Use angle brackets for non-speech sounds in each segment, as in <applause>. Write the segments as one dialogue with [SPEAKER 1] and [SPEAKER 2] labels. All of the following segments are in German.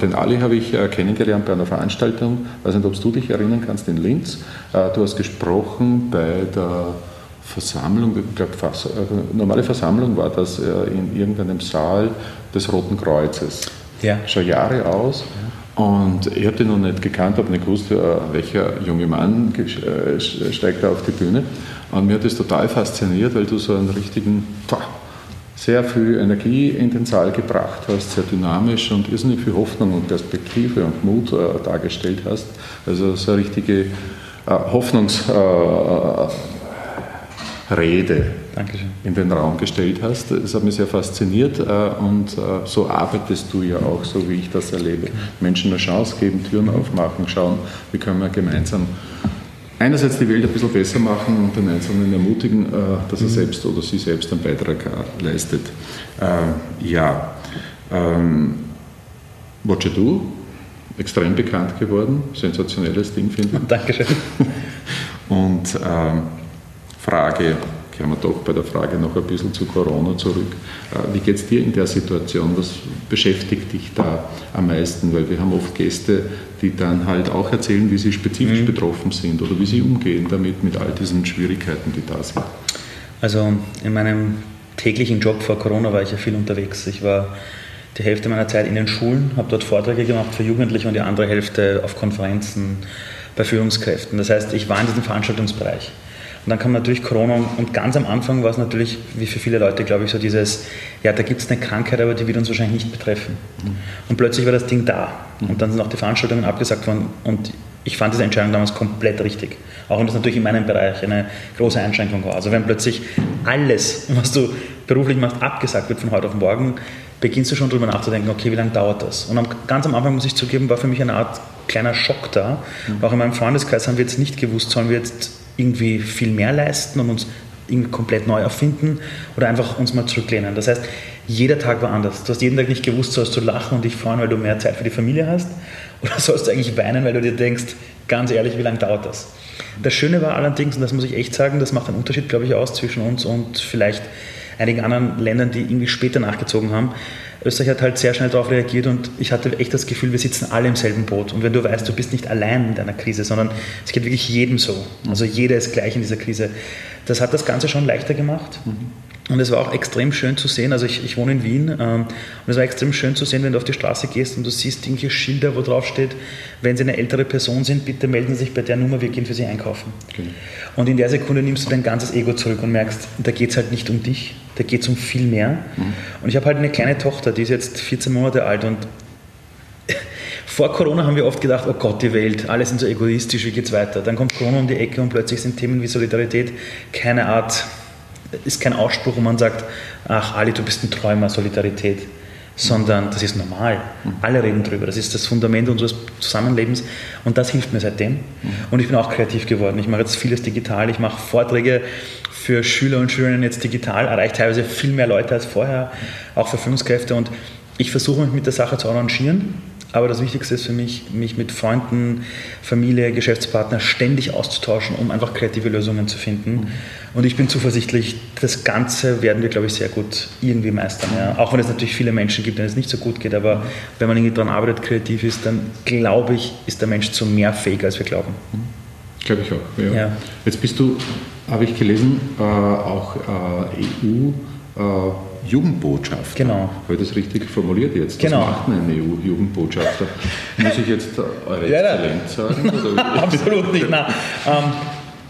[SPEAKER 1] Den Ali habe ich äh, kennengelernt bei einer Veranstaltung, ich weiß nicht, ob du dich erinnern kannst, in Linz. Äh, du hast gesprochen bei der Versammlung, ich glaube, Vers äh, normale Versammlung war das in irgendeinem Saal des Roten Kreuzes. Ja. Schon Jahre aus. Und ich habe den noch nicht gekannt, habe nicht gewusst, welcher junge Mann steigt da auf die Bühne. Und mir hat das total fasziniert, weil du so einen richtigen, sehr viel Energie in den Saal gebracht hast, sehr dynamisch und irrsinnig viel Hoffnung und Perspektive und Mut äh, dargestellt hast. Also so eine richtige äh, Hoffnungsrede äh, in den Raum gestellt hast. Das hat mich sehr fasziniert äh, und äh, so arbeitest du ja auch, so wie ich das erlebe. Menschen eine Chance geben, Türen aufmachen, schauen, wie können wir gemeinsam einerseits die Welt ein bisschen besser machen und den Einzelnen ermutigen, äh, dass er mhm. selbst oder sie selbst einen Beitrag äh, leistet. Äh, ja, ähm, Watcher Do, extrem bekannt geworden, sensationelles Ding, finde ich. <laughs>
[SPEAKER 2] Dankeschön.
[SPEAKER 1] Und ähm, Frage, kehren wir doch bei der Frage noch ein bisschen zu Corona zurück. Äh, wie geht es dir in der Situation? Was beschäftigt dich da am meisten? Weil wir haben oft Gäste, die dann halt auch erzählen, wie sie spezifisch mhm. betroffen sind oder wie sie umgehen damit, mit all diesen Schwierigkeiten, die da sind.
[SPEAKER 2] Also in meinem täglichen Job vor Corona war ich ja viel unterwegs. Ich war die Hälfte meiner Zeit in den Schulen, habe dort Vorträge gemacht für Jugendliche und die andere Hälfte auf Konferenzen bei Führungskräften. Das heißt, ich war in diesem Veranstaltungsbereich. Und dann kam natürlich Corona und ganz am Anfang war es natürlich, wie für viele Leute, glaube ich, so dieses, ja, da gibt es eine Krankheit, aber die wird uns wahrscheinlich nicht betreffen. Mhm. Und plötzlich war das Ding da. Mhm. Und dann sind auch die Veranstaltungen abgesagt worden und ich fand diese Entscheidung damals komplett richtig. Auch wenn das natürlich in meinem Bereich eine große Einschränkung war. Also wenn plötzlich alles, was du beruflich machst, abgesagt wird von heute auf morgen, beginnst du schon darüber nachzudenken, okay, wie lange dauert das? Und ganz am Anfang, muss ich zugeben, war für mich eine Art kleiner Schock da. Mhm. Auch in meinem Freundeskreis haben wir jetzt nicht gewusst, sollen wir jetzt irgendwie viel mehr leisten und uns irgendwie komplett neu erfinden oder einfach uns mal zurücklehnen. Das heißt, jeder Tag war anders. Du hast jeden Tag nicht gewusst, sollst du lachen und dich freuen, weil du mehr Zeit für die Familie hast <laughs> oder sollst du eigentlich weinen, weil du dir denkst, ganz ehrlich, wie lange dauert das? Das Schöne war allerdings, und das muss ich echt sagen, das macht einen Unterschied, glaube ich, aus zwischen uns und vielleicht einigen anderen Ländern, die irgendwie später nachgezogen haben. Österreich hat halt sehr schnell darauf reagiert und ich hatte echt das Gefühl, wir sitzen alle im selben Boot. Und wenn du weißt, du bist nicht allein in deiner Krise, sondern es geht wirklich jedem so. Also jeder ist gleich in dieser Krise. Das hat das Ganze schon leichter gemacht. Mhm. Und es war auch extrem schön zu sehen, also ich, ich wohne in Wien, ähm, und es war extrem schön zu sehen, wenn du auf die Straße gehst und du siehst irgendwelche Schilder, wo drauf steht, wenn Sie eine ältere Person sind, bitte melden Sie sich bei der Nummer, wir gehen für Sie einkaufen. Okay. Und in der Sekunde nimmst du dein ganzes Ego zurück und merkst, da geht es halt nicht um dich, da geht es um viel mehr. Mhm. Und ich habe halt eine kleine Tochter, die ist jetzt 14 Monate alt und <laughs> vor Corona haben wir oft gedacht, oh Gott, die Welt, alle sind so egoistisch, wie geht's weiter? Dann kommt Corona um die Ecke und plötzlich sind Themen wie Solidarität keine Art ist kein Ausspruch, wo man sagt, ach Ali, du bist ein Träumer, Solidarität, sondern das ist normal. Alle reden drüber. Das ist das Fundament unseres Zusammenlebens und das hilft mir seitdem. Und ich bin auch kreativ geworden. Ich mache jetzt vieles digital. Ich mache Vorträge für Schüler und Schülerinnen jetzt digital, erreicht teilweise viel mehr Leute als vorher, auch für Führungskräfte. Und ich versuche mich mit der Sache zu arrangieren aber das Wichtigste ist für mich, mich mit Freunden, Familie, Geschäftspartner ständig auszutauschen, um einfach kreative Lösungen zu finden. Und ich bin zuversichtlich, das Ganze werden wir, glaube ich, sehr gut irgendwie meistern. Ja. Auch wenn es natürlich viele Menschen gibt, denen es nicht so gut geht. Aber wenn man irgendwie daran arbeitet, kreativ ist, dann glaube ich, ist der Mensch zu mehr fähig, als wir glauben.
[SPEAKER 1] Glaube ich auch. Ja. Ja. Jetzt bist du, habe ich gelesen, äh, auch äh, EU. Äh, Jugendbotschafter.
[SPEAKER 2] Genau.
[SPEAKER 1] Habe ich das richtig formuliert jetzt?
[SPEAKER 2] Was genau.
[SPEAKER 1] macht ein EU-Jugendbotschafter? Muss ich jetzt eure ja, Exzellenz sagen? <laughs>
[SPEAKER 2] Absolut nicht. Nein. Ähm,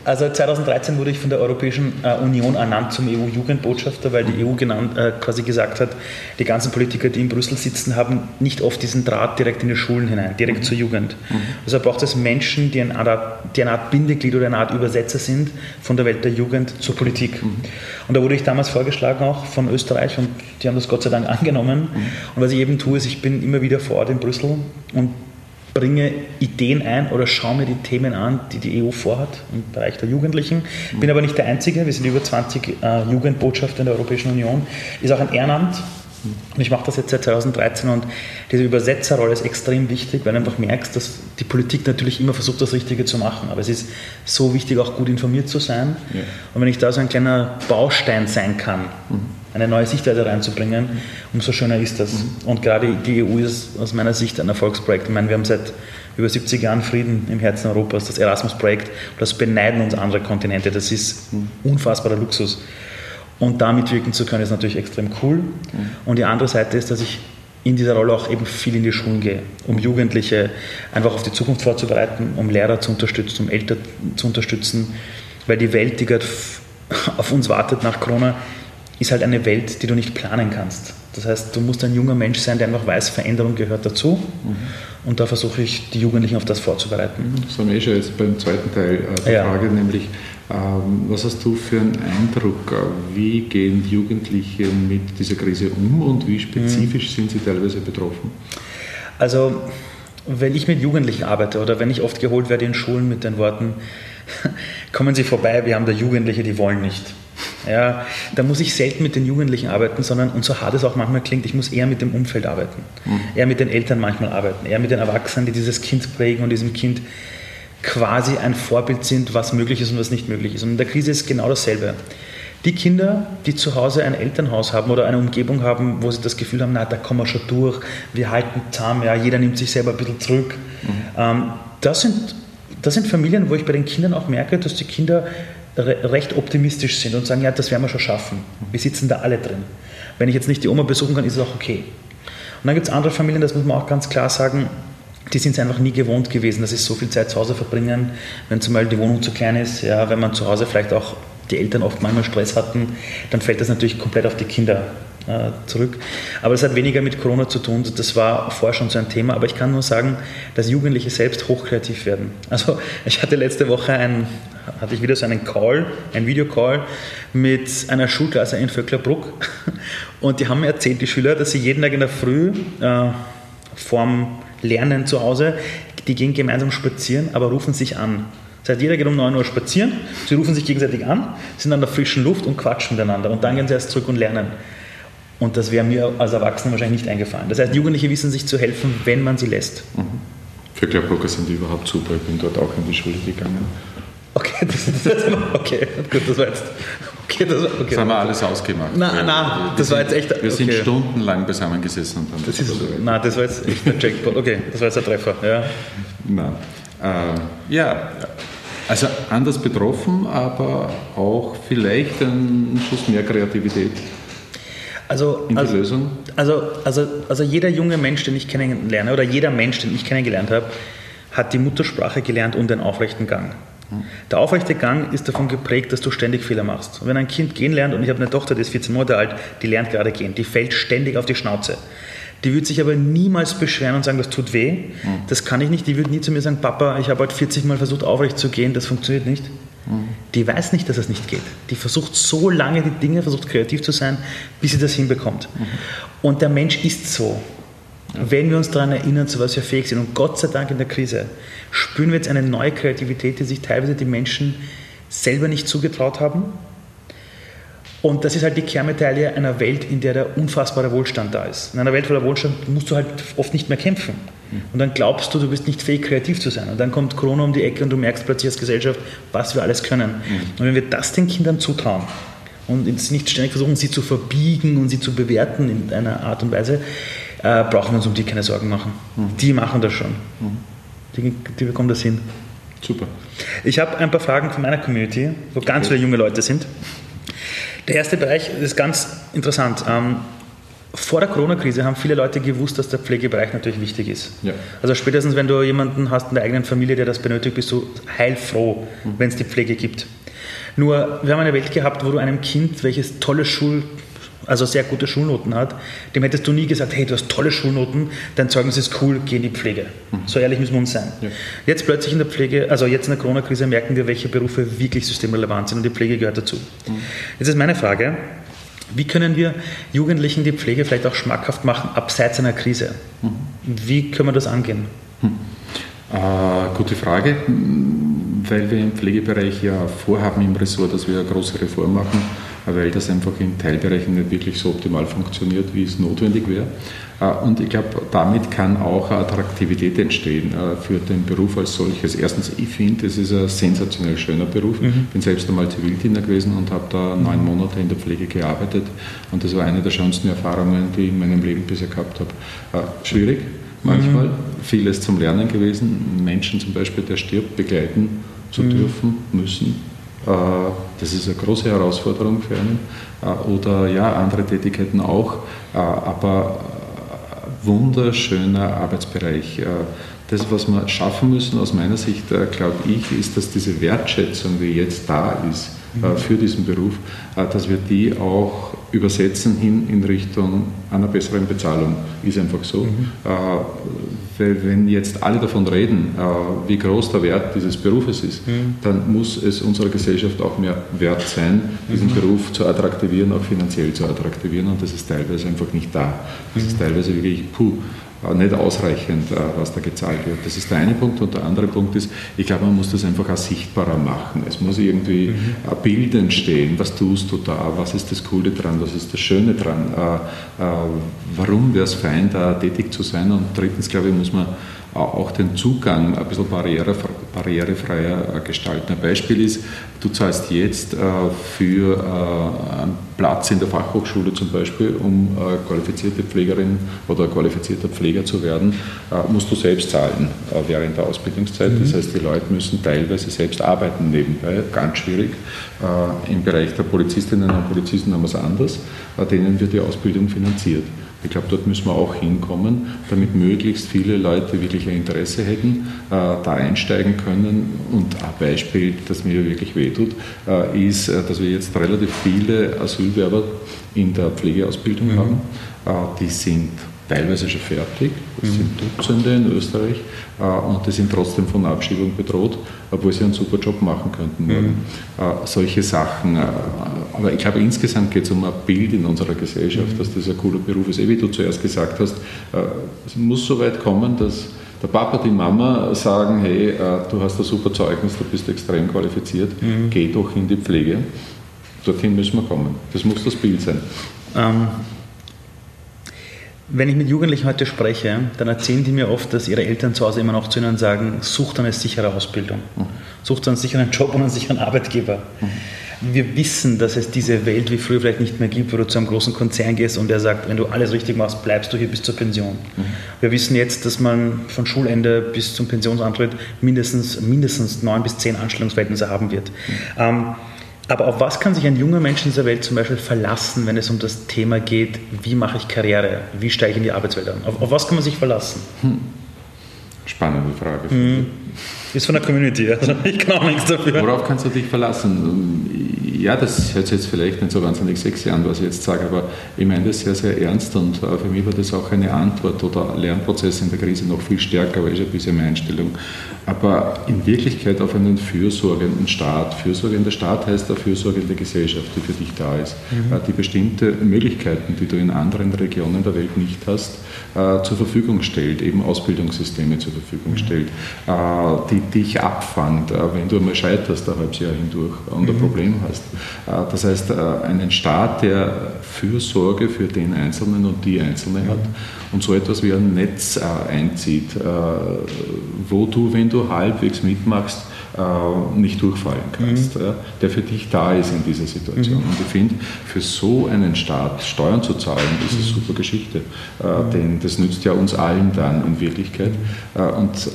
[SPEAKER 2] also 2013 wurde ich von der Europäischen äh, Union ernannt zum EU-Jugendbotschafter, weil die EU genannt, äh, quasi gesagt hat, die ganzen Politiker, die in Brüssel sitzen, haben nicht oft diesen Draht direkt in die Schulen hinein, direkt mhm. zur Jugend. Mhm. Also braucht es Menschen, die eine, Art, die eine Art Bindeglied oder eine Art Übersetzer sind von der Welt der Jugend zur Politik. Mhm. Und da wurde ich damals vorgeschlagen auch von Österreich und die haben das Gott sei Dank angenommen. Mhm. Und was ich eben tue, ist, ich bin immer wieder vor Ort in Brüssel und bringe Ideen ein oder schaue mir die Themen an, die die EU vorhat im Bereich der Jugendlichen. Bin aber nicht der Einzige, wir sind über 20 äh, Jugendbotschafter in der Europäischen Union. Ist auch ein Ehrenamt. Und ich mache das jetzt seit 2013 und diese Übersetzerrolle ist extrem wichtig, weil du einfach merkst, dass die Politik natürlich immer versucht, das Richtige zu machen. Aber es ist so wichtig, auch gut informiert zu sein. Ja. Und wenn ich da so ein kleiner Baustein sein kann, mhm eine neue Sichtweise reinzubringen, umso schöner ist das. Mhm. Und gerade die EU ist aus meiner Sicht ein Erfolgsprojekt. Ich meine, wir haben seit über 70 Jahren Frieden im Herzen Europas, das Erasmus-Projekt, das beneiden uns andere Kontinente. Das ist mhm. unfassbarer Luxus. Und da mitwirken zu können, ist natürlich extrem cool. Mhm. Und die andere Seite ist, dass ich in dieser Rolle auch eben viel in die Schulen gehe, um Jugendliche einfach auf die Zukunft vorzubereiten, um Lehrer zu unterstützen, um Eltern zu unterstützen, weil die Welt, die gerade <laughs> auf uns wartet nach Corona, ist halt eine Welt, die du nicht planen kannst. Das heißt, du musst ein junger Mensch sein, der einfach weiß, Veränderung gehört dazu. Mhm. Und da versuche ich, die Jugendlichen auf das vorzubereiten.
[SPEAKER 1] Das haben wir eh schon jetzt beim zweiten Teil äh, der ja. Frage, nämlich, ähm, was hast du für einen Eindruck? Äh, wie gehen Jugendliche mit dieser Krise um und wie spezifisch mhm. sind sie teilweise betroffen?
[SPEAKER 2] Also, wenn ich mit Jugendlichen arbeite oder wenn ich oft geholt werde in Schulen mit den Worten, <laughs> kommen Sie vorbei, wir haben da Jugendliche, die wollen nicht. Ja, da muss ich selten mit den Jugendlichen arbeiten, sondern, und so hart es auch manchmal klingt, ich muss eher mit dem Umfeld arbeiten. Mhm. Eher mit den Eltern manchmal arbeiten, eher mit den Erwachsenen, die dieses Kind prägen und diesem Kind quasi ein Vorbild sind, was möglich ist und was nicht möglich ist. Und in der Krise ist genau dasselbe. Die Kinder, die zu Hause ein Elternhaus haben oder eine Umgebung haben, wo sie das Gefühl haben, na, da kommen wir schon durch, wir halten zusammen, ja, jeder nimmt sich selber ein bisschen zurück. Mhm. Ähm, das, sind, das sind Familien, wo ich bei den Kindern auch merke, dass die Kinder recht optimistisch sind und sagen, ja, das werden wir schon schaffen. Wir sitzen da alle drin. Wenn ich jetzt nicht die Oma besuchen kann, ist es auch okay. Und dann gibt es andere Familien, das muss man auch ganz klar sagen, die sind es einfach nie gewohnt gewesen, dass sie so viel Zeit zu Hause verbringen, wenn zum Beispiel die Wohnung zu klein ist, ja, wenn man zu Hause vielleicht auch die Eltern oft manchmal Stress hatten, dann fällt das natürlich komplett auf die Kinder äh, zurück. Aber das hat weniger mit Corona zu tun, das war vorher schon so ein Thema, aber ich kann nur sagen, dass Jugendliche selbst hochkreativ werden. Also ich hatte letzte Woche ein, hatte ich wieder so einen Call, einen Videocall mit einer Schulklasse in Vöcklerbruck <laughs> und die haben mir erzählt, die Schüler, dass sie jeden Tag in der Früh äh, vorm Lernen zu Hause, die gehen gemeinsam spazieren, aber rufen sich an. Das heißt, jeder geht um 9 Uhr spazieren, sie rufen sich gegenseitig an, sind an der frischen Luft und quatschen miteinander und dann gehen sie erst zurück und lernen. Und das wäre mir als Erwachsener wahrscheinlich nicht eingefallen. Das heißt, Jugendliche wissen sich zu helfen, wenn man sie lässt. Mhm.
[SPEAKER 1] Für Klapbrocker sind die überhaupt super. Ich bin dort auch in die Schule gegangen.
[SPEAKER 2] Okay, <laughs> das, das, okay, gut, das war jetzt.
[SPEAKER 1] Okay, das, war, okay. das haben wir alles ausgemacht.
[SPEAKER 2] Nein, nein, das
[SPEAKER 1] sind,
[SPEAKER 2] war jetzt echt.
[SPEAKER 1] Wir sind stundenlang zusammengesessen und
[SPEAKER 2] haben das, das ist, Nein, das war jetzt echt ein Jackpot. Okay, das war jetzt ein Treffer. Ja.
[SPEAKER 1] Nein. Äh, ja, also anders betroffen, aber auch vielleicht ein Schuss mehr Kreativität.
[SPEAKER 2] Also, also, Lösung? Also, also, also jeder junge Mensch, den ich kennenlerne, oder jeder Mensch, den ich kennengelernt habe, hat die Muttersprache gelernt und den aufrechten Gang. Der aufrechte Gang ist davon geprägt, dass du ständig Fehler machst. Und wenn ein Kind gehen lernt, und ich habe eine Tochter, die ist 14 Monate alt, die lernt gerade gehen, die fällt ständig auf die Schnauze. Die wird sich aber niemals beschweren und sagen, das tut weh. Mhm. Das kann ich nicht. Die wird nie zu mir sagen, Papa, ich habe heute 40 Mal versucht, aufrecht zu gehen, das funktioniert nicht. Die weiß nicht, dass es nicht geht. Die versucht so lange die Dinge, versucht kreativ zu sein, bis sie das hinbekommt. Mhm. Und der Mensch ist so. Wenn wir uns daran erinnern, zu was wir fähig sind. Und Gott sei Dank in der Krise spüren wir jetzt eine neue Kreativität, die sich teilweise die Menschen selber nicht zugetraut haben. Und das ist halt die Kernmedaille einer Welt, in der der unfassbare Wohlstand da ist. In einer Welt voller Wohlstand musst du halt oft nicht mehr kämpfen. Und dann glaubst du, du bist nicht fähig, kreativ zu sein. Und dann kommt Corona um die Ecke und du merkst plötzlich als Gesellschaft, was wir alles können. Und wenn wir das den Kindern zutrauen und nicht ständig versuchen, sie zu verbiegen und sie zu bewerten in einer Art und Weise, äh, brauchen wir uns um die keine Sorgen machen. Mhm. Die machen das schon. Mhm. Die, die bekommen das hin.
[SPEAKER 1] Super.
[SPEAKER 2] Ich habe ein paar Fragen von meiner Community, wo ganz okay. viele junge Leute sind. Der erste Bereich ist ganz interessant. Ähm, vor der Corona-Krise haben viele Leute gewusst, dass der Pflegebereich natürlich wichtig ist. Ja. Also spätestens, wenn du jemanden hast in der eigenen Familie, der das benötigt, bist du heilfroh, mhm. wenn es die Pflege gibt. Nur, wir haben eine Welt gehabt, wo du einem Kind, welches tolle Schul also sehr gute Schulnoten hat, dem hättest du nie gesagt, hey, du hast tolle Schulnoten, dein Zeugnis ist cool, geh in die Pflege. Mhm. So ehrlich müssen wir uns sein. Ja. Jetzt plötzlich in der Pflege, also jetzt in der Corona-Krise merken wir, welche Berufe wirklich systemrelevant sind und die Pflege gehört dazu. Mhm. Jetzt ist meine Frage, wie können wir Jugendlichen die Pflege vielleicht auch schmackhaft machen, abseits einer Krise? Mhm. Wie können wir das angehen?
[SPEAKER 1] Mhm. Äh, gute Frage, weil wir im Pflegebereich ja vorhaben im Ressort, dass wir eine große Reform machen weil das einfach in Teilbereichen nicht wirklich so optimal funktioniert, wie es notwendig wäre. Und ich glaube, damit kann auch Attraktivität entstehen für den Beruf als solches. Erstens, ich finde, es ist ein sensationell schöner Beruf. Ich mhm. bin selbst einmal Zivildiener gewesen und habe da neun Monate in der Pflege gearbeitet. Und das war eine der schönsten Erfahrungen, die ich in meinem Leben bisher gehabt habe. Schwierig, manchmal, mhm. vieles zum Lernen gewesen. Menschen zum Beispiel, der stirbt, begleiten zu mhm. dürfen, müssen. Das ist eine große Herausforderung für einen. Oder ja, andere Tätigkeiten auch. Aber wunderschöner Arbeitsbereich. Äh, das, was wir schaffen müssen, aus meiner Sicht, äh, glaube ich, ist, dass diese Wertschätzung, die jetzt da ist äh, mhm. für diesen Beruf, dass wir die auch übersetzen hin in Richtung einer besseren Bezahlung. Ist einfach so. Mhm. Weil wenn jetzt alle davon reden, wie groß der Wert dieses Berufes ist, mhm. dann muss es unserer Gesellschaft auch mehr wert sein, diesen mhm. Beruf zu attraktivieren, auch finanziell zu attraktivieren. Und das ist teilweise einfach nicht da. Das ist mhm. teilweise wirklich, puh, äh, nicht ausreichend, äh, was da gezahlt wird. Das ist der eine Punkt. Und der andere Punkt ist, ich glaube, man muss das einfach auch sichtbarer machen. Es muss irgendwie mhm. ein Bild entstehen. Was tust du da? Was ist das Coole dran? Was ist das Schöne dran? Äh, warum wäre es fein, da tätig zu sein? Und drittens, glaube ich, muss man auch den Zugang ein bisschen barrierefreier gestalten. Ein Beispiel ist, du zahlst jetzt für einen Platz in der Fachhochschule zum Beispiel, um qualifizierte Pflegerin oder qualifizierter Pfleger zu werden, musst du selbst zahlen während der Ausbildungszeit. Das mhm. heißt, die Leute müssen teilweise selbst arbeiten nebenbei, ganz schwierig. Im Bereich der Polizistinnen und Polizisten haben wir es anders, denen wird die Ausbildung finanziert. Ich glaube, dort müssen wir auch hinkommen, damit möglichst viele Leute wirklich ein Interesse hätten, äh, da einsteigen können. Und ein Beispiel, das mir wirklich wehtut, äh, ist, äh, dass wir jetzt relativ viele Asylwerber in der Pflegeausbildung mhm. haben. Die sind teilweise schon fertig. Das sind Dutzende in Österreich äh, und die sind trotzdem von Abschiebung bedroht, obwohl sie einen super Job machen könnten. Mhm. Äh, solche Sachen. Äh, aber ich glaube, insgesamt geht es um ein Bild in unserer Gesellschaft, mhm. dass das ein cooler Beruf ist. Eh, wie du zuerst gesagt hast, es muss so weit kommen, dass der Papa, die Mama sagen, hey, du hast ein super Zeugnis, du bist extrem qualifiziert, mhm. geh doch in die Pflege. Dorthin müssen wir kommen. Das muss das Bild sein. Ähm
[SPEAKER 2] wenn ich mit Jugendlichen heute spreche, dann erzählen die mir oft, dass ihre Eltern zu Hause immer noch zu ihnen sagen, sucht eine sichere Ausbildung, mhm. sucht einen sicheren Job und einen sicheren Arbeitgeber. Mhm. Wir wissen, dass es diese Welt wie früher vielleicht nicht mehr gibt, wo du zu einem großen Konzern gehst und der sagt, wenn du alles richtig machst, bleibst du hier bis zur Pension. Mhm. Wir wissen jetzt, dass man von Schulende bis zum Pensionsantritt mindestens, mindestens neun bis zehn Anstellungsverhältnisse haben wird. Ähm, aber auf was kann sich ein junger Mensch in dieser Welt zum Beispiel verlassen, wenn es um das Thema geht, wie mache ich Karriere, wie steige ich in die Arbeitswelt an? Auf, auf was kann man sich verlassen? Hm.
[SPEAKER 1] Spannende Frage. Hm.
[SPEAKER 2] Ist von der Community, also ich kann auch nichts dafür.
[SPEAKER 1] Worauf kannst du dich verlassen? Ja, das hört sich jetzt vielleicht nicht so wahnsinnig sexy an, was ich jetzt sage, aber ich meine das sehr, sehr ernst und äh, für mich war das auch eine Antwort oder Lernprozess in der Krise noch viel stärker, weil ich ein bisschen meine Einstellung. Aber in Wirklichkeit auf einen fürsorgenden Staat. Fürsorgender Staat heißt eine fürsorgende Gesellschaft, die für dich da ist, mhm. Äh, die bestimmte Möglichkeiten, die du in anderen Regionen der Welt nicht hast, äh, zur Verfügung stellt, eben Ausbildungssysteme zur Verfügung mhm. stellt, die dich abfangt, wenn du einmal scheiterst ein halbes Jahr hindurch und ein mhm. Problem hast. Äh, das heißt, äh, einen Staat, der Fürsorge für den Einzelnen und die Einzelne hat und so etwas wie ein Netz äh, einzieht, wo du, wenn du halbwegs mitmachst, nicht durchfallen kannst, mhm. der für dich da ist in dieser Situation. Mhm. Und ich finde, für so einen Staat Steuern zu zahlen, ist eine mhm. super Geschichte, mhm. denn das nützt ja uns allen dann in Wirklichkeit. Und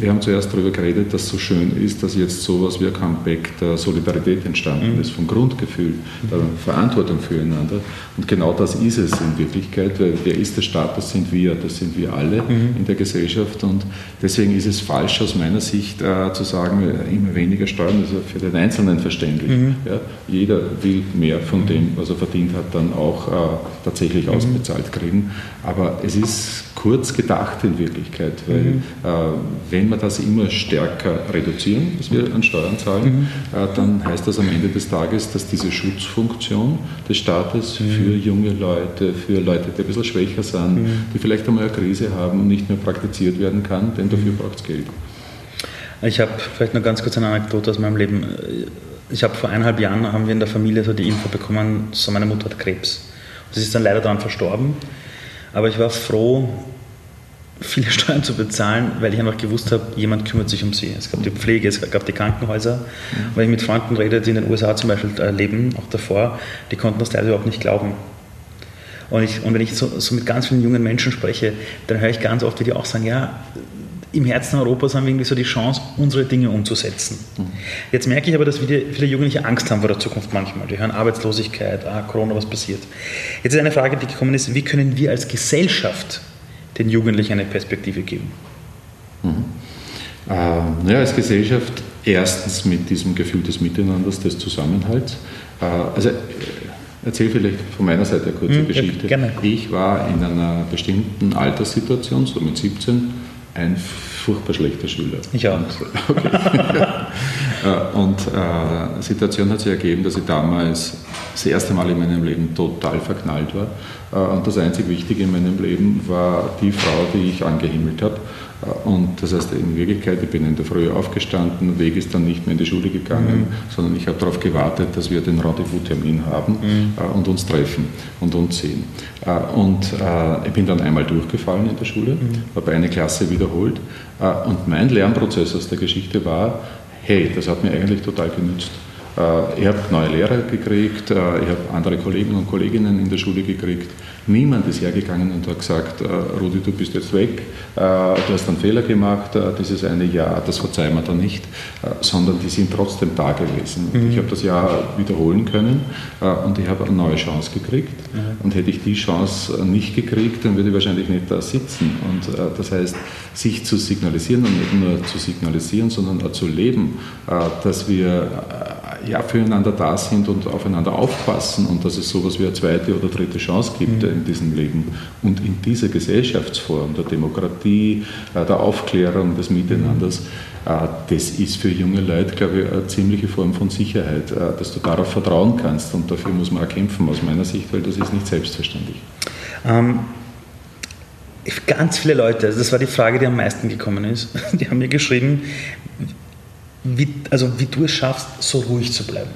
[SPEAKER 1] wir haben zuerst darüber geredet, dass es so schön ist, dass jetzt sowas wie ein Comeback der Solidarität entstanden mhm. ist, vom Grundgefühl der Verantwortung füreinander. Und genau das ist es in Wirklichkeit, weil wer ist der Staat? Das sind wir, das sind wir alle mhm. in der Gesellschaft. Und deswegen ist es falsch aus meiner Sicht äh, zu sagen, immer weniger Steuern, das ist für den Einzelnen verständlich. Mhm. Ja, jeder will mehr von dem, was er verdient hat, dann auch äh, tatsächlich mhm. ausbezahlt kriegen. Aber es ist kurz gedacht in Wirklichkeit, weil mhm. äh, wenn wir das immer stärker reduzieren, was wir an Steuern zahlen, mhm. äh, dann heißt das am Ende des Tages, dass diese Schutzfunktion des Staates mhm. für junge Leute, für Leute, die ein bisschen schwächer sind, mhm. die vielleicht einmal eine Krise haben und nicht mehr praktiziert werden kann, denn dafür mhm. braucht es Geld.
[SPEAKER 2] Ich habe vielleicht noch ganz kurz eine Anekdote aus meinem Leben. Ich habe vor eineinhalb Jahren haben wir in der Familie so die Info bekommen, so meine Mutter hat Krebs. Sie ist dann leider daran verstorben. Aber ich war froh, viele Steuern zu bezahlen, weil ich einfach gewusst habe, jemand kümmert sich um sie. Es gab die Pflege, es gab die Krankenhäuser. Mhm. Wenn ich mit Freunden rede, die in den USA zum Beispiel äh, leben, auch davor, die konnten das teilweise überhaupt nicht glauben. Und, ich, und wenn ich so, so, mit ganz vielen jungen Menschen spreche, dann höre ich ganz oft, wie die auch sagen, ja, im Herzen Europas haben wir irgendwie so die Chance, unsere Dinge umzusetzen. Mhm. Jetzt merke ich aber, dass viele, viele Jugendliche Angst haben vor der Zukunft manchmal. Die hören Arbeitslosigkeit, ah, Corona, was passiert. Jetzt ist eine Frage, die gekommen ist, wie können wir als Gesellschaft den Jugendlichen eine Perspektive geben?
[SPEAKER 1] Mhm. Äh, ja, als Gesellschaft erstens mit diesem Gefühl des Miteinanders, des Zusammenhalts. Äh, also äh, erzähle vielleicht von meiner Seite eine kurze mhm, Geschichte. Ja, ich war in einer bestimmten Alterssituation, so mit 17, ein furchtbar schlechter Schüler.
[SPEAKER 2] Ich auch.
[SPEAKER 1] Und, <laughs> okay. <laughs> und äh, die Situation hat sich ergeben, dass ich damals das erste Mal in meinem Leben total verknallt war. Äh, und das einzig Wichtige in meinem Leben war die Frau, die ich angehimmelt habe. Und das heißt, in Wirklichkeit, ich bin in der Früh aufgestanden, Weg ist dann nicht mehr in die Schule gegangen, mhm. sondern ich habe darauf gewartet, dass wir den Rendezvous-Termin haben mhm. äh, und uns treffen und uns sehen. Äh, und äh, ich bin dann einmal durchgefallen in der Schule, mhm. habe eine Klasse wiederholt. Äh, und mein Lernprozess aus der Geschichte war, hey, das hat mir eigentlich total genützt. Äh, ich habe neue Lehrer gekriegt, äh, ich habe andere Kollegen und Kolleginnen in der Schule gekriegt. Niemand ist hergegangen und hat gesagt, äh, Rudi, du bist jetzt weg, du hast einen Fehler gemacht, dieses eine Jahr, das verzeihen wir da nicht, sondern die sind trotzdem da gewesen. Mhm. Ich habe das Jahr wiederholen können und ich habe eine neue Chance gekriegt. Mhm. Und hätte ich die Chance nicht gekriegt, dann würde ich wahrscheinlich nicht da sitzen. Und das heißt, sich zu signalisieren und nicht nur zu signalisieren, sondern auch zu leben, dass wir ja, füreinander da sind und aufeinander aufpassen und dass es so etwas wie eine zweite oder dritte Chance gibt mhm. in diesem Leben. Und in dieser Gesellschaftsform der Demokratie, äh, der Aufklärung, des Miteinanders, äh, das ist für junge Leute, glaube ich, eine ziemliche Form von Sicherheit, äh, dass du darauf vertrauen kannst. Und dafür muss man auch kämpfen, aus meiner Sicht, weil das ist nicht selbstverständlich. Ähm
[SPEAKER 2] ganz viele Leute, also das war die Frage, die am meisten gekommen ist, <laughs> die haben mir geschrieben, wie, also wie du es schaffst, so ruhig zu bleiben.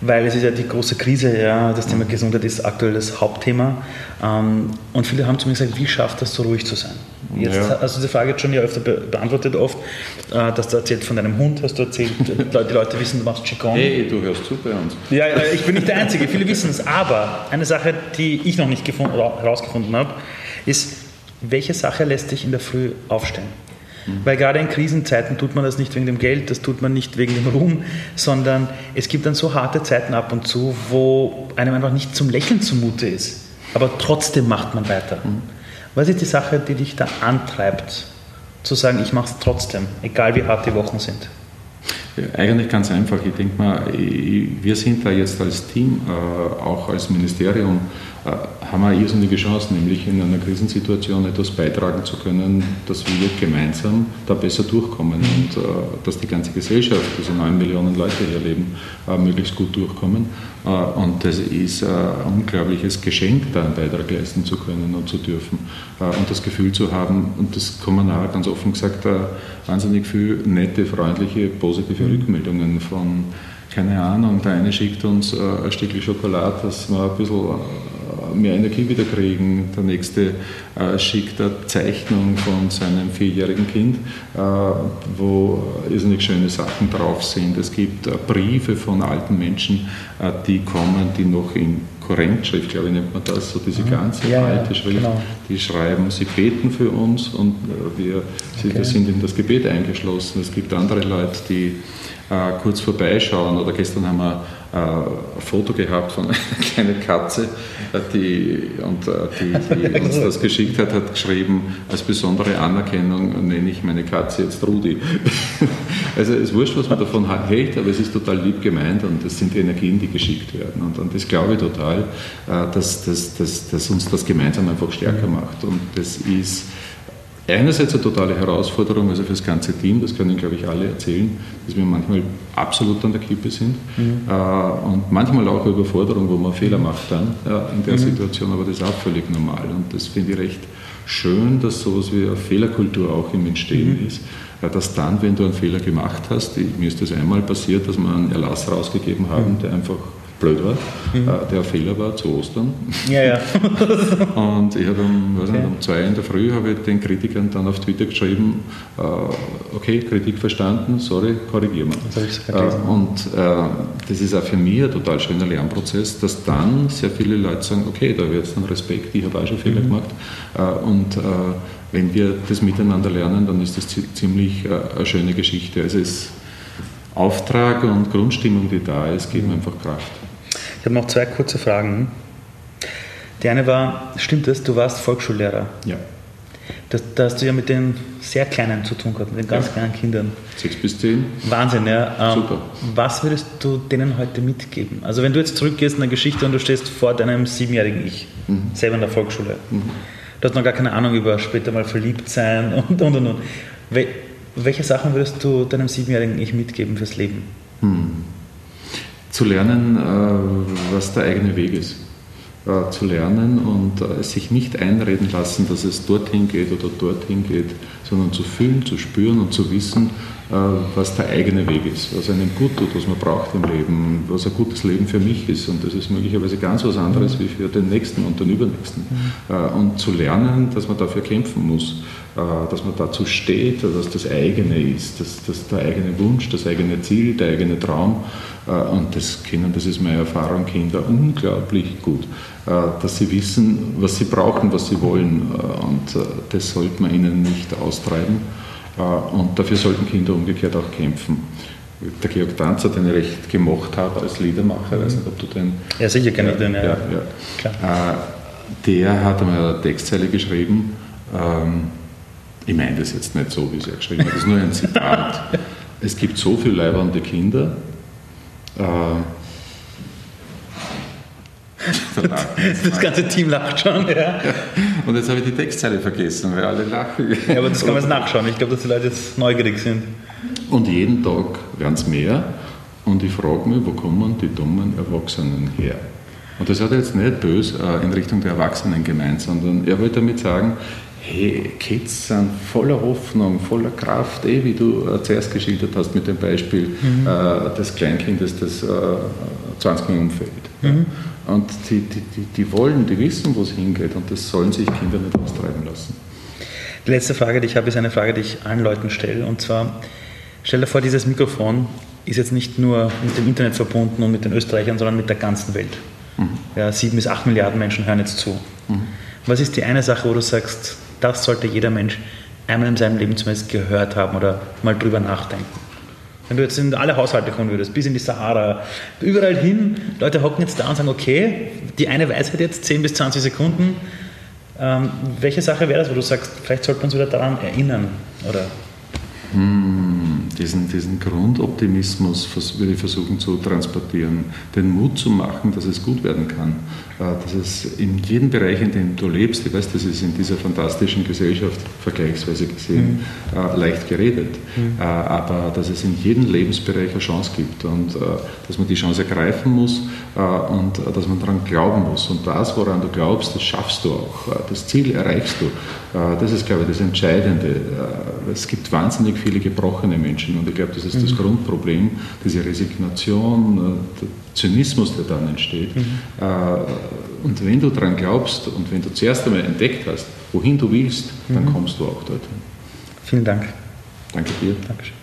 [SPEAKER 2] Weil es ist ja die große Krise, ja, das Thema Gesundheit ist aktuell das Hauptthema. Ähm, und viele haben zu mir gesagt, wie schafft das so ruhig zu sein? Jetzt ja. hast du diese Frage jetzt schon ja öfter beantwortet oft, äh, dass du erzählt von deinem Hund, hast du erzählt, <laughs> die Leute wissen, du machst Qigong.
[SPEAKER 1] Hey, du hörst zu bei uns.
[SPEAKER 2] Ja, ich bin nicht der Einzige, viele wissen es. Aber eine Sache, die ich noch nicht gefunden, herausgefunden habe, ist, welche Sache lässt dich in der Früh aufstehen? Mhm. Weil gerade in Krisenzeiten tut man das nicht wegen dem Geld, das tut man nicht wegen dem Ruhm, sondern es gibt dann so harte Zeiten ab und zu, wo einem einfach nicht zum Lächeln zumute ist. Aber trotzdem macht man weiter. Mhm. Was ist die Sache, die dich da antreibt, zu sagen, ich mache es trotzdem, egal wie hart die Wochen sind?
[SPEAKER 1] Eigentlich ganz einfach. Ich denke mal, wir sind da jetzt als Team, äh, auch als Ministerium, äh, haben wir eine irrsinnige Chance, nämlich in einer Krisensituation etwas beitragen zu können, dass wir gemeinsam da besser durchkommen und äh, dass die ganze Gesellschaft, diese neun Millionen Leute hier leben, möglichst gut durchkommen. Und das ist ein unglaubliches Geschenk, da einen Beitrag leisten zu können und zu dürfen. Und das Gefühl zu haben, und das man auch ganz offen gesagt, wahnsinnig viel nette, freundliche, positive Rückmeldungen von, keine Ahnung, der eine schickt uns äh, ein Stückchen Schokolade, dass wir ein bisschen äh, mehr Energie wieder kriegen. Der nächste äh, schickt eine Zeichnung von seinem vierjährigen Kind, äh, wo irrsinnig schöne Sachen drauf sind. Es gibt äh, Briefe von alten Menschen, äh, die kommen, die noch in Korrentschrift, glaube ich, nennt man das, so diese ganze ja, alte Schrift, genau. die schreiben, sie beten für uns und wir, sie, okay. sind in das Gebet eingeschlossen. Es gibt andere Leute, die äh, kurz vorbeischauen. Oder gestern haben wir äh, ein Foto gehabt von <laughs> einer kleinen Katze, äh, die, und äh, die, die <laughs> uns das geschickt hat, hat geschrieben, als besondere Anerkennung nenne ich meine Katze jetzt Rudi. <laughs> also es ist wurscht, was man davon hält, aber es ist total lieb gemeint und es sind Energien, die geschickt werden. Und, und das glaube ich total, dass, dass, dass, dass uns das gemeinsam einfach stärker macht. Und das ist einerseits eine totale Herausforderung, also für das ganze Team, das können, glaube ich, alle erzählen, dass wir manchmal absolut an der Kippe sind mhm. äh, und manchmal auch eine Überforderung, wo man Fehler macht dann äh, in der mhm. Situation, aber das ist auch völlig normal und das finde ich recht schön, dass sowas wie eine Fehlerkultur auch im Entstehen mhm. ist, äh, dass dann, wenn du einen Fehler gemacht hast, ich, mir ist das einmal passiert, dass wir einen Erlass rausgegeben haben, mhm. der einfach blöd war, mhm. äh, der Fehler war zu Ostern.
[SPEAKER 2] Ja, ja. <laughs>
[SPEAKER 1] und ich habe um, okay. um zwei in der Früh habe ich den Kritikern dann auf Twitter geschrieben, äh, okay, Kritik verstanden, sorry, korrigieren wir. Äh, und äh, das ist auch für mich ein total schöner Lernprozess, dass dann sehr viele Leute sagen, okay, da wird es dann Respekt, ich habe auch schon Fehler mhm. gemacht. Äh, und äh, wenn wir das miteinander lernen, dann ist das ziemlich eine schöne Geschichte. Also es Auftrag und Grundstimmung, die da ist, geben einfach Kraft.
[SPEAKER 2] Ich habe noch zwei kurze Fragen. Die eine war, stimmt es, du warst Volksschullehrer?
[SPEAKER 1] Ja.
[SPEAKER 2] Das, da hast du ja mit den sehr Kleinen zu tun gehabt, mit den ganz ja. kleinen Kindern.
[SPEAKER 1] Sechs bis zehn.
[SPEAKER 2] Wahnsinn, ja. Ähm, Super. Was würdest du denen heute mitgeben? Also wenn du jetzt zurückgehst in der Geschichte und du stehst vor deinem siebenjährigen Ich, mhm. selber in der Volksschule. Mhm. Du hast noch gar keine Ahnung über später mal verliebt sein <laughs> und und und. und. Welche Sachen würdest du deinem siebenjährigen Ich mitgeben fürs Leben? Hm.
[SPEAKER 1] Zu lernen, äh, was der eigene Weg ist. Äh, zu lernen und äh, sich nicht einreden lassen, dass es dorthin geht oder dorthin geht, sondern zu fühlen, zu spüren und zu wissen, was der eigene Weg ist, was einem gut tut, was man braucht im Leben, was ein gutes Leben für mich ist. Und das ist möglicherweise ganz was anderes mhm. wie für den Nächsten und den Übernächsten. Mhm. Und zu lernen, dass man dafür kämpfen muss dass man dazu steht, dass das eigene ist, dass, dass der eigene Wunsch, das eigene Ziel, der eigene Traum. Äh, und das kennen, das ist meine Erfahrung, Kinder unglaublich gut, äh, dass sie wissen, was sie brauchen, was sie wollen. Und das sollte man ihnen nicht austreiben. Und dafür sollten Kinder umgekehrt auch kämpfen. Der Georg Danzer, den ich recht gemacht habe als Liedermacher, ich weiß nicht, ob du den.
[SPEAKER 2] Ja, sicher kenne ich den, ja. ja,
[SPEAKER 1] ja. Der hat einmal eine Textzeile geschrieben. Ähm, ich meine das jetzt nicht so, wie sie geschrieben hat, das ist nur ein Zitat. es gibt so viele leibernde Kinder. Äh, <laughs>
[SPEAKER 2] das ganze Team lacht schon, ja.
[SPEAKER 1] Und jetzt habe ich die Textzeile vergessen, weil alle lachen.
[SPEAKER 2] Ja, aber das kann man jetzt nachschauen. Ich glaube, dass die Leute jetzt neugierig sind.
[SPEAKER 1] Und jeden Tag werden es mehr. Und ich frage mich, wo kommen die dummen Erwachsenen her? Und das hat er jetzt nicht böse äh, in Richtung der Erwachsenen gemeint, sondern er wollte damit sagen, hey, Kids sind voller Hoffnung, voller Kraft, eh, wie du äh, zuerst geschildert hast mit dem Beispiel mhm. äh, des Kleinkindes, das äh, 20 Mal umfällt. Mhm. Und die, die, die, die, wollen, die wissen, wo es hingeht und das sollen sich Kinder nicht austreiben lassen.
[SPEAKER 2] Die letzte Frage, die ich habe, ist eine Frage, die ich allen Leuten stelle. Und zwar, stell dir vor, dieses Mikrofon ist jetzt nicht nur mit dem Internet verbunden und mit den Österreichern, sondern mit der ganzen Welt. Mhm. Ja, sieben bis acht Milliarden Menschen hören jetzt zu. Mhm. Was ist die eine Sache, wo du sagst, das sollte jeder Mensch einmal in seinem Leben zumindest gehört haben oder mal drüber nachdenken. Wenn du jetzt in alle Haushalte kommen würdest, bis in die Sahara, überall hin, Leute hocken jetzt da und sagen, okay, die eine Weisheit jetzt, 10 bis 20 Sekunden, ähm, welche Sache wäre das, wo du sagst, vielleicht sollte man uns wieder daran erinnern? Oder?
[SPEAKER 1] Hm, diesen, diesen Grundoptimismus würde ich versuchen zu transportieren, den Mut zu machen, dass es gut werden kann. Äh, dass es in jedem Bereich, in dem du lebst, ich weiß, das ist in dieser fantastischen Gesellschaft vergleichsweise gesehen mhm. leicht geredet, mhm. Aber dass es in jedem Lebensbereich eine Chance gibt und dass man die Chance ergreifen muss und dass man daran glauben muss. Und das, woran du glaubst, das schaffst du auch. Das Ziel erreichst du. Das ist, glaube ich, das Entscheidende. Es gibt wahnsinnig viele gebrochene Menschen und ich glaube, das ist mhm. das Grundproblem, diese Resignation, der Zynismus, der dann entsteht. Mhm. Und wenn du daran glaubst und wenn du zuerst einmal entdeckt hast, wohin du willst, dann mhm. kommst du auch dorthin.
[SPEAKER 2] Vielen Dank.
[SPEAKER 1] Danke dir. Dankeschön.